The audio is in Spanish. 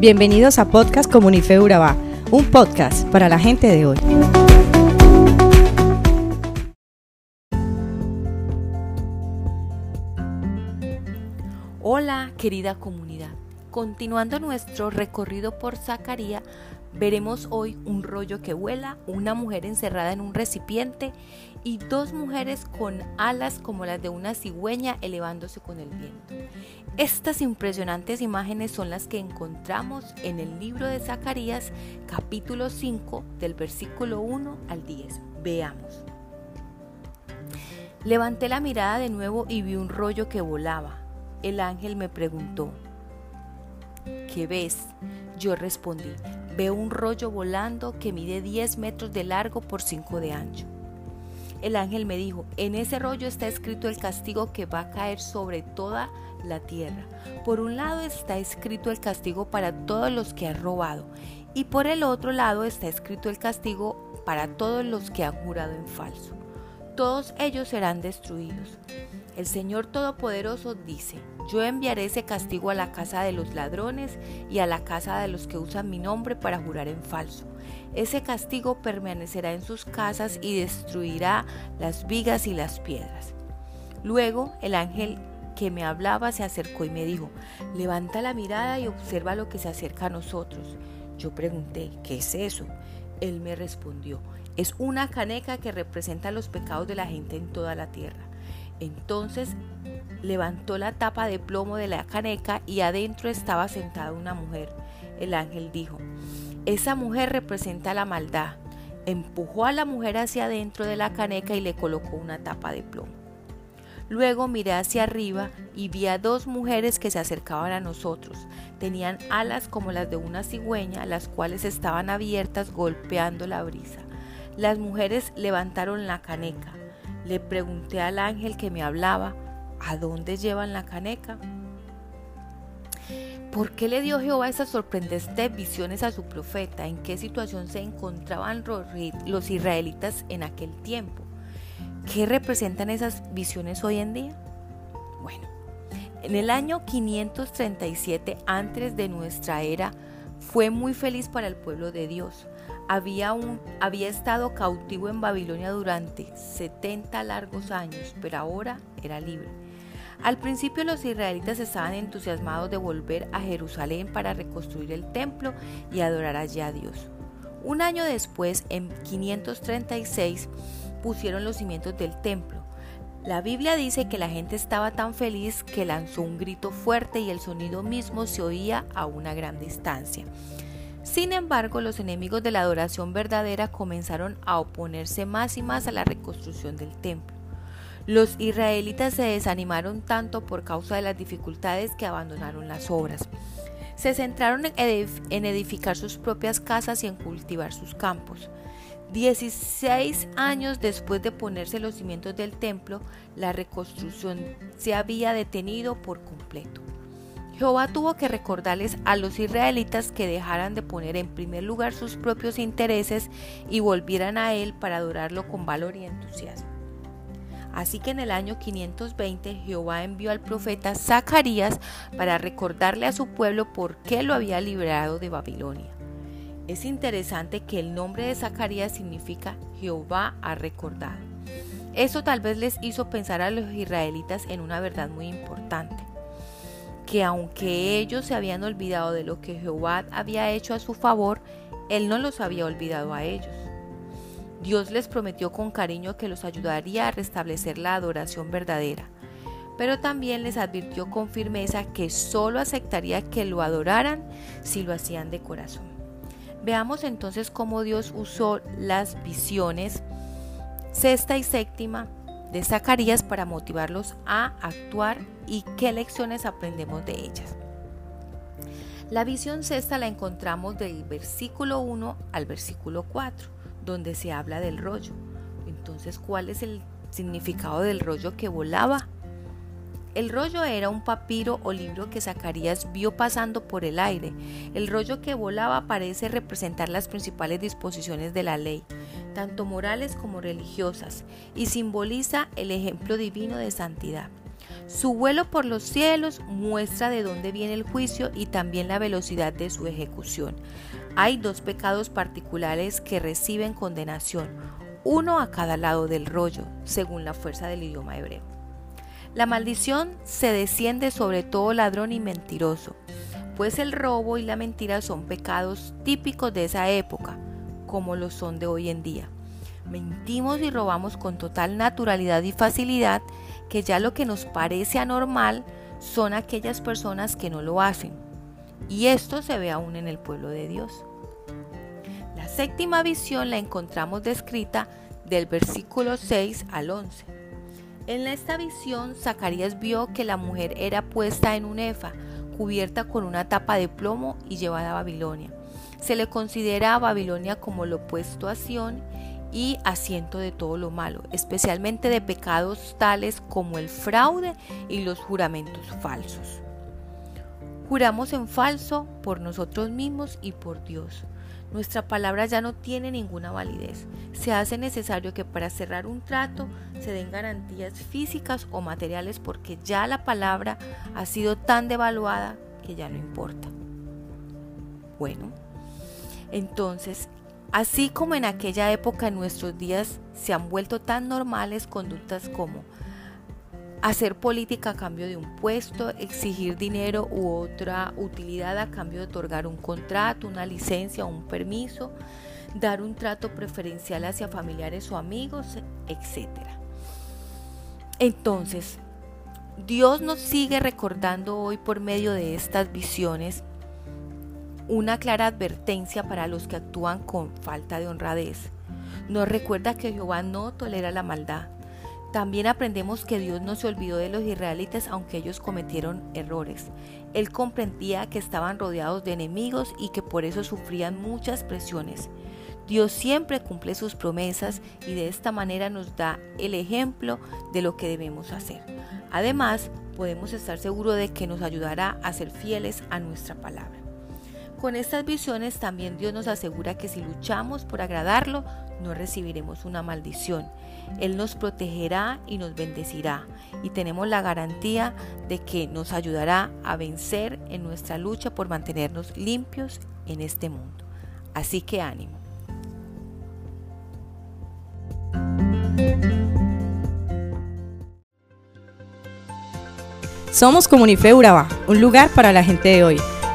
Bienvenidos a Podcast Comunife Urabá, un podcast para la gente de hoy. Hola, querida comunidad. Continuando nuestro recorrido por Zacarías, veremos hoy un rollo que vuela, una mujer encerrada en un recipiente y dos mujeres con alas como las de una cigüeña elevándose con el viento. Estas impresionantes imágenes son las que encontramos en el libro de Zacarías capítulo 5 del versículo 1 al 10. Veamos. Levanté la mirada de nuevo y vi un rollo que volaba. El ángel me preguntó, ¿qué ves? Yo respondí, veo un rollo volando que mide 10 metros de largo por 5 de ancho. El ángel me dijo, en ese rollo está escrito el castigo que va a caer sobre toda la tierra. Por un lado está escrito el castigo para todos los que han robado y por el otro lado está escrito el castigo para todos los que han jurado en falso. Todos ellos serán destruidos. El Señor Todopoderoso dice, yo enviaré ese castigo a la casa de los ladrones y a la casa de los que usan mi nombre para jurar en falso. Ese castigo permanecerá en sus casas y destruirá las vigas y las piedras. Luego el ángel que me hablaba se acercó y me dijo, levanta la mirada y observa lo que se acerca a nosotros. Yo pregunté, ¿qué es eso? Él me respondió, es una caneca que representa los pecados de la gente en toda la tierra. Entonces levantó la tapa de plomo de la caneca y adentro estaba sentada una mujer. El ángel dijo, esa mujer representa la maldad. Empujó a la mujer hacia adentro de la caneca y le colocó una tapa de plomo. Luego miré hacia arriba y vi a dos mujeres que se acercaban a nosotros. Tenían alas como las de una cigüeña, las cuales estaban abiertas golpeando la brisa. Las mujeres levantaron la caneca. Le pregunté al ángel que me hablaba, ¿a dónde llevan la caneca? ¿Por qué le dio Jehová esas sorprendentes visiones a su profeta? ¿En qué situación se encontraban los israelitas en aquel tiempo? ¿Qué representan esas visiones hoy en día? Bueno, en el año 537 antes de nuestra era fue muy feliz para el pueblo de Dios. Había, un, había estado cautivo en Babilonia durante 70 largos años, pero ahora era libre. Al principio los israelitas estaban entusiasmados de volver a Jerusalén para reconstruir el templo y adorar allí a Dios. Un año después, en 536, pusieron los cimientos del templo. La Biblia dice que la gente estaba tan feliz que lanzó un grito fuerte y el sonido mismo se oía a una gran distancia. Sin embargo, los enemigos de la adoración verdadera comenzaron a oponerse más y más a la reconstrucción del templo. Los israelitas se desanimaron tanto por causa de las dificultades que abandonaron las obras. Se centraron en edificar sus propias casas y en cultivar sus campos. Dieciséis años después de ponerse los cimientos del templo, la reconstrucción se había detenido por completo. Jehová tuvo que recordarles a los israelitas que dejaran de poner en primer lugar sus propios intereses y volvieran a Él para adorarlo con valor y entusiasmo. Así que en el año 520 Jehová envió al profeta Zacarías para recordarle a su pueblo por qué lo había librado de Babilonia. Es interesante que el nombre de Zacarías significa Jehová ha recordado. Eso tal vez les hizo pensar a los israelitas en una verdad muy importante, que aunque ellos se habían olvidado de lo que Jehová había hecho a su favor, Él no los había olvidado a ellos. Dios les prometió con cariño que los ayudaría a restablecer la adoración verdadera, pero también les advirtió con firmeza que solo aceptaría que lo adoraran si lo hacían de corazón. Veamos entonces cómo Dios usó las visiones sexta y séptima de Zacarías para motivarlos a actuar y qué lecciones aprendemos de ellas. La visión sexta la encontramos del versículo 1 al versículo 4 donde se habla del rollo. Entonces, ¿cuál es el significado del rollo que volaba? El rollo era un papiro o libro que Zacarías vio pasando por el aire. El rollo que volaba parece representar las principales disposiciones de la ley, tanto morales como religiosas, y simboliza el ejemplo divino de santidad. Su vuelo por los cielos muestra de dónde viene el juicio y también la velocidad de su ejecución. Hay dos pecados particulares que reciben condenación, uno a cada lado del rollo, según la fuerza del idioma hebreo. La maldición se desciende sobre todo ladrón y mentiroso, pues el robo y la mentira son pecados típicos de esa época, como lo son de hoy en día. Mentimos y robamos con total naturalidad y facilidad que ya lo que nos parece anormal son aquellas personas que no lo hacen. Y esto se ve aún en el pueblo de Dios. La séptima visión la encontramos descrita del versículo 6 al 11. En esta visión, Zacarías vio que la mujer era puesta en un efa, cubierta con una tapa de plomo y llevada a Babilonia. Se le considera a Babilonia como lo opuesto a Sión y asiento de todo lo malo, especialmente de pecados tales como el fraude y los juramentos falsos. Juramos en falso por nosotros mismos y por Dios. Nuestra palabra ya no tiene ninguna validez. Se hace necesario que para cerrar un trato se den garantías físicas o materiales porque ya la palabra ha sido tan devaluada que ya no importa. Bueno, entonces Así como en aquella época en nuestros días se han vuelto tan normales conductas como hacer política a cambio de un puesto, exigir dinero u otra utilidad a cambio de otorgar un contrato, una licencia o un permiso, dar un trato preferencial hacia familiares o amigos, etc. Entonces, Dios nos sigue recordando hoy por medio de estas visiones una clara advertencia para los que actúan con falta de honradez. Nos recuerda que Jehová no tolera la maldad. También aprendemos que Dios no se olvidó de los israelitas aunque ellos cometieron errores. Él comprendía que estaban rodeados de enemigos y que por eso sufrían muchas presiones. Dios siempre cumple sus promesas y de esta manera nos da el ejemplo de lo que debemos hacer. Además, podemos estar seguros de que nos ayudará a ser fieles a nuestra palabra. Con estas visiones también Dios nos asegura que si luchamos por agradarlo, no recibiremos una maldición. Él nos protegerá y nos bendecirá y tenemos la garantía de que nos ayudará a vencer en nuestra lucha por mantenernos limpios en este mundo. Así que ánimo. Somos Comunife Urabá, un lugar para la gente de hoy.